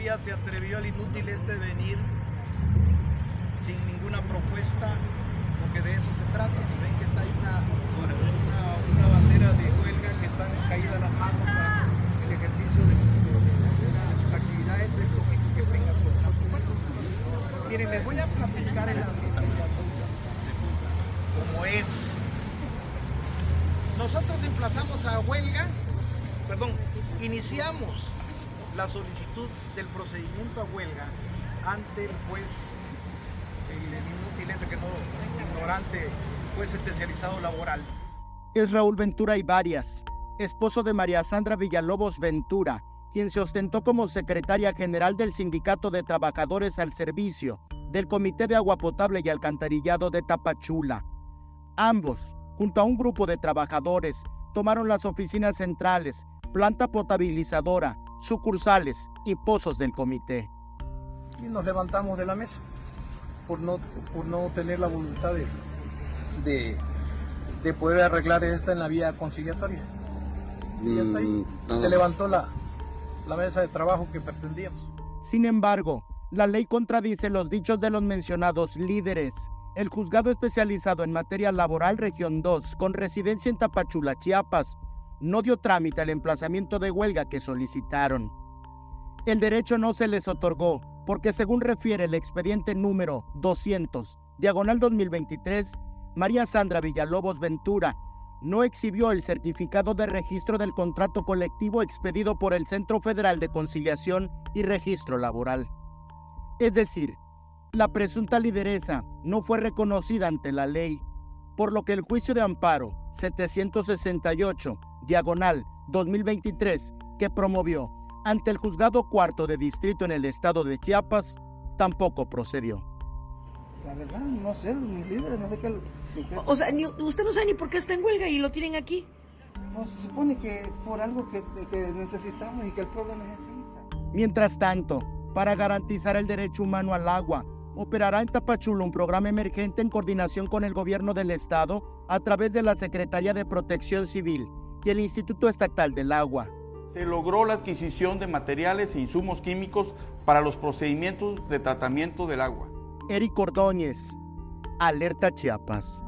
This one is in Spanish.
se atrevió el inútil este de venir sin ninguna propuesta, porque de eso se trata. Si ven que está ahí una, una, bandera de huelga que están caídas las manos para el ejercicio de, sus actividades, es lógico que tengas propuesta. Miren, les voy a platicar el como es. Nosotros emplazamos a huelga, perdón, iniciamos la solicitud del procedimiento a huelga ante el juez, el, inútil ese que no, ignorante, juez especializado laboral. Es Raúl Ventura y Varias, esposo de María Sandra Villalobos Ventura, quien se ostentó como secretaria general del Sindicato de Trabajadores al Servicio del Comité de Agua Potable y Alcantarillado de Tapachula. Ambos, junto a un grupo de trabajadores, tomaron las oficinas centrales, planta potabilizadora, sucursales y pozos del comité. Y nos levantamos de la mesa por no, por no tener la voluntad de, de, poder arreglar esta en la vía conciliatoria. Y ya está ahí. Mm, Se levantó la, la mesa de trabajo que pretendíamos. Sin embargo, la ley contradice los dichos de los mencionados líderes. El juzgado especializado en materia laboral Región 2, con residencia en Tapachula, Chiapas, no dio trámite al emplazamiento de huelga que solicitaron. El derecho no se les otorgó porque según refiere el expediente número 200, diagonal 2023, María Sandra Villalobos Ventura no exhibió el certificado de registro del contrato colectivo expedido por el Centro Federal de Conciliación y Registro Laboral. Es decir, la presunta lideresa no fue reconocida ante la ley, por lo que el juicio de amparo 768 diagonal 2023 que promovió ante el juzgado cuarto de distrito en el estado de Chiapas tampoco procedió. La verdad, no sé, mis líderes, no sé qué. O sea, usted no sabe ni por qué está en huelga y lo tienen aquí. No, se supone que por algo que, que necesitamos y que el pueblo necesita. Mientras tanto, para garantizar el derecho humano al agua, operará en Tapachula un programa emergente en coordinación con el gobierno del estado a través de la Secretaría de Protección Civil y el Instituto Estatal del Agua. Se logró la adquisición de materiales e insumos químicos para los procedimientos de tratamiento del agua. Eric Ordóñez, Alerta Chiapas.